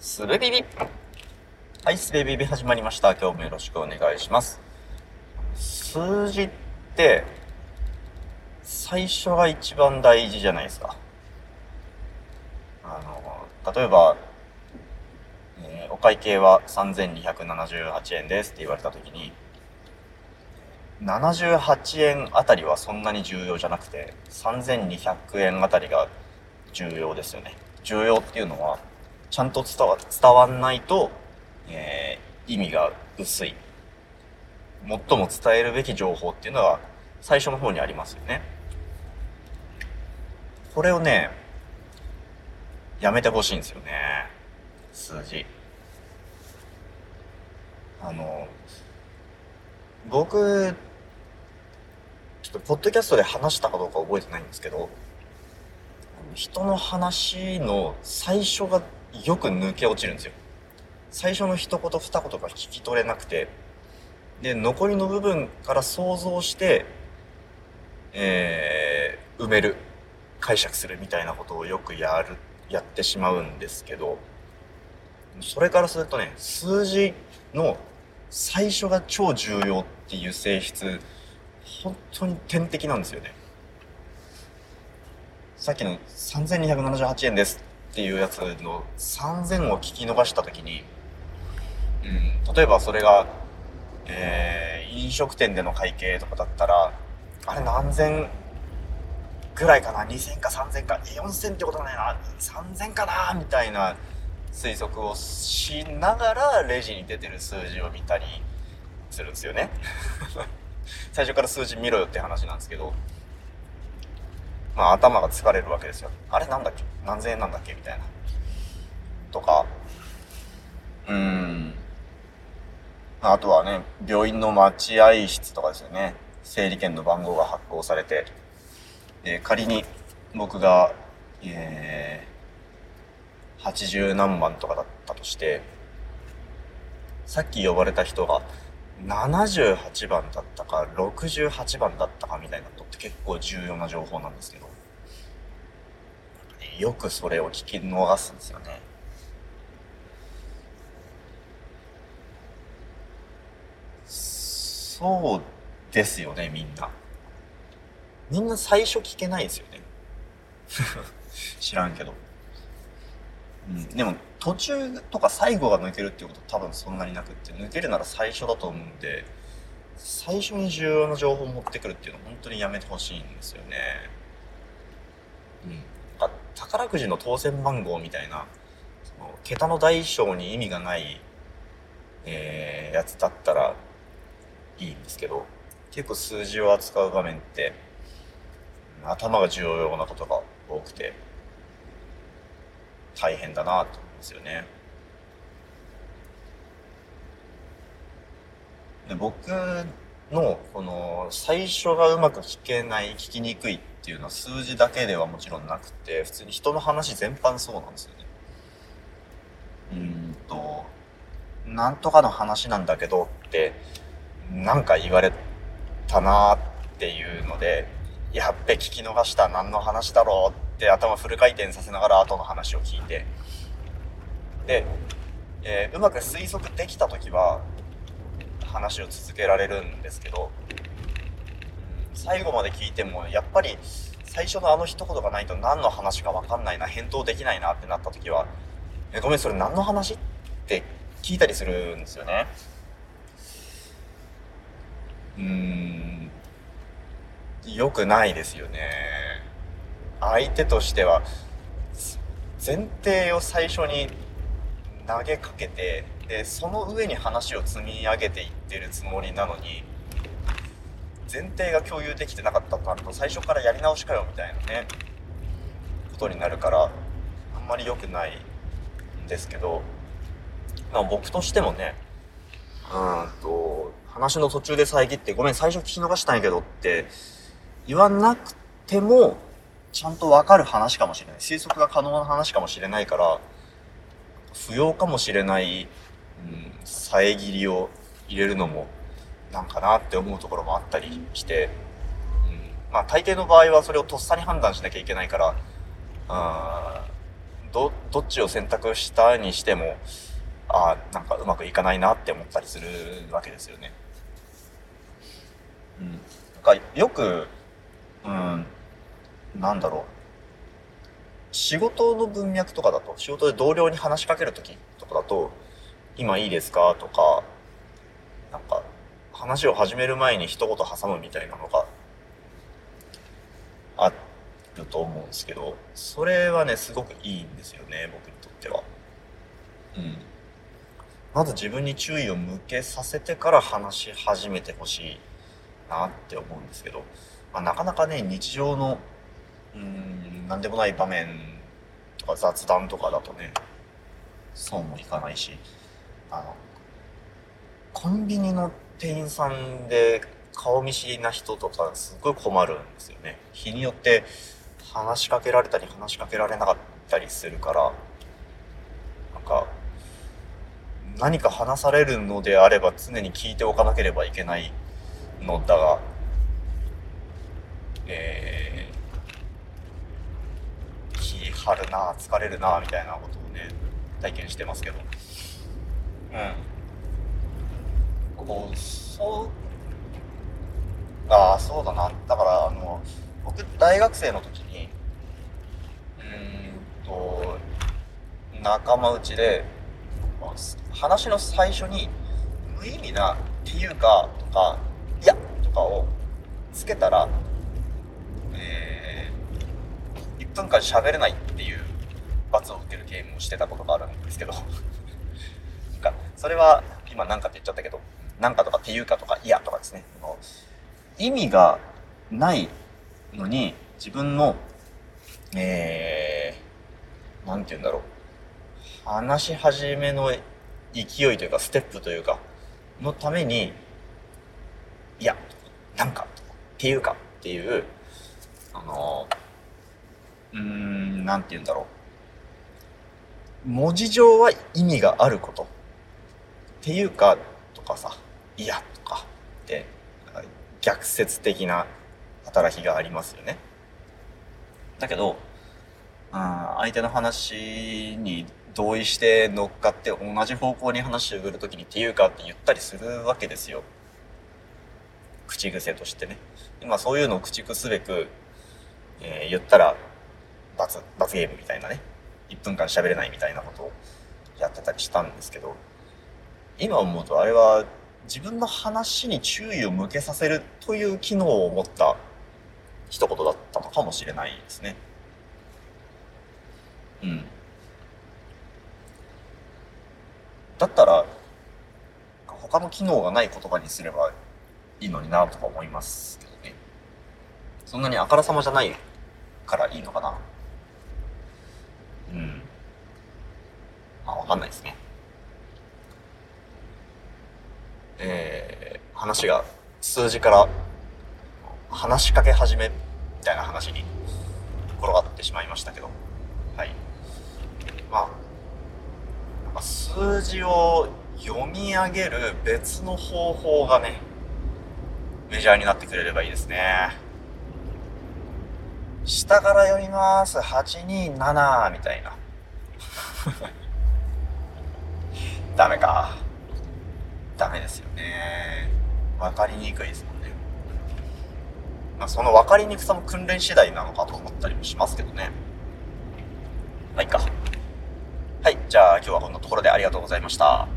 すべビビはい、すべビビ始まりました。今日もよろしくお願いします。数字って、最初が一番大事じゃないですか。あの、例えば、えーお会計は3278円ですって言われたときに、78円あたりはそんなに重要じゃなくて、3200円あたりが重要ですよね。重要っていうのは、ちゃんと伝わ伝わんないと、えー意味が薄い。最も伝えるべき情報っていうのは最初の方にありますよね。これをね、やめてほしいんですよね。数字。あの、僕、ちょっとポッドキャストで話したかどうか覚えてないんですけど、人の話の最初がよく抜け落ちるんですよ。最初の一言二言が聞き取れなくて、で、残りの部分から想像して、えー、埋める、解釈するみたいなことをよくやる、やってしまうんですけど、それからするとね、数字の最初が超重要っていう性質、本当に天敵なんですよね。さっきの3278円ですっていうやつの3000を聞き逃したときに、うん、例えばそれが、えー、飲食店での会計とかだったら、あれ何千ぐらいかな ?2000 か3000か、4000ってことないな ?3000 かな？みたいな推測をしながらレジに出てる数字を見たりするんですよね。最初から数字見ろよって話なんですけど、まあ頭が疲れるわけですよ。あれなんだっけ？何千円なんだっけ？みたいな。とか、うん。あとはね、病院の待合室とかですよね。整理券の番号が発行されて、で仮に僕が、えー、80何番とかだったとして、さっき呼ばれた人が78番だったか68番だったかみたいなのって結構重要な情報なんですけど、よくそれを聞き逃すんですよね。そうですよね、みんな。みんな最初聞けないですよね。知らんけど。うん、でも途中とか最後が抜けるっていうこと多分そんなになくって、抜けるなら最初だと思うんで、最初に重要な情報を持ってくるっていうのは本当にやめてほしいんですよね。うん。宝くじの当選番号みたいな、その桁の大小に意味がない、えー、やつだったらいいんですけど、結構数字を扱う場面って、頭が重要なことが多くて、大変だなと思うんですよね。で僕のこの最初がうまく聞けない聞きにくいっていうのは数字だけではもちろんなくて普通に人の話全般そうなんですよね。うんとなんとかの話なんだけどってなんか言われたなっていうのでやっべ聞き逃した何の話だろうって頭フル回転させながら後の話を聞いてで、えーうまく推測できた時は話を続けられるんですけどうん最後まで聞いてもやっぱり最初のあの一言がないと何の話か分かんないな返答できないなってなった時は「えごめんそれ何の話?」って聞いたりするんですよね。うーん良くないですよね。相手としては前提を最初に投げかけてでその上に話を積み上げていってるつもりなのに前提が共有できてなかったとなると最初からやり直しかよみたいなねことになるからあんまり良くないんですけど、ま、僕としてもねうんと話の途中で遮ってごめん最初聞き逃したんやけどって言わなくてもちゃんとわかる話かもしれない。推測が可能な話かもしれないから不要かもしれない、うん、遮りを入れるのもなんかなって思うところもあったりして、うん、まあ大抵の場合はそれをとっさに判断しなきゃいけないからあど、どっちを選択したにしても、ああ、なんかうまくいかないなって思ったりするわけですよね。うん。なんかよく、うん、なんだろう。仕事の文脈とかだと、仕事で同僚に話しかけるときとかだと、今いいですか？とか、なんか、話を始める前に一言挟むみたいなのがあると思うんですけど、それはね、すごくいいんですよね、僕にとっては。うん。まず自分に注意を向けさせてから話し始めてほしいなって思うんですけど、まあ、なかなかね、日常の、うん、なんでもない場面とか雑談とかだとね、そうもいかないし、あの、コンビニの店員さんで顔見知りな人とかすっごい困るんですよね。日によって話しかけられたり話しかけられなかったりするから、なんか、何か話されるのであれば常に聞いておかなければいけないのだが、えー、気張るな、疲れるな、みたいなことをね、体験してますけど。うん。こう、そう、ああ、そうだな。だから、あの、僕、大学生の時に、うんと、仲間内で、話の最初に、無意味なっていうか、とか、いや、とかをつけたら、えー、1分間喋れないっていう罰を受けるゲームをしてたことがあるんですけど、それは、今なんかって言っちゃったけど、なんかとかっていうかとか、いやとかですね。意味がないのに、自分の、えー、なんて言うんだろう。話し始めの勢いというか、ステップというか、のために、いや、なんか、っていうかっていう、あの、うーん、なんて言うんだろう。文字上は意味があること。っていうか、とかさ、いや、とかって、逆説的な働きがありますよね。だけど、あ相手の話に同意して乗っかって同じ方向に話を振るときにっていうかって言ったりするわけですよ。口癖としてね。今そういうのを駆逐すべく、えー、言ったら罰、罰ゲームみたいなね。1分間喋れないみたいなことをやってたりしたんですけど、今思うとあれは自分の話に注意を向けさせるという機能を持った一言だったのかもしれないですね。うん。だったら、他の機能がない言葉にすればいいのになとか思いますけどね。そんなにあからさまじゃないからいいのかな。うん。まあ、わかんないですね。えー、話が数字から話しかけ始めみたいな話に転がってしまいましたけど、はい。まあ、数字を読み上げる別の方法がね、メジャーになってくれればいいですね。下から読みます。827みたいな。ダメか。ダメですよね。わかりにくいですもんね。まあ、その分かりにくさも訓練次第なのかと思ったりもしますけどね。まあいいか。はい、じゃあ今日はこんなところでありがとうございました。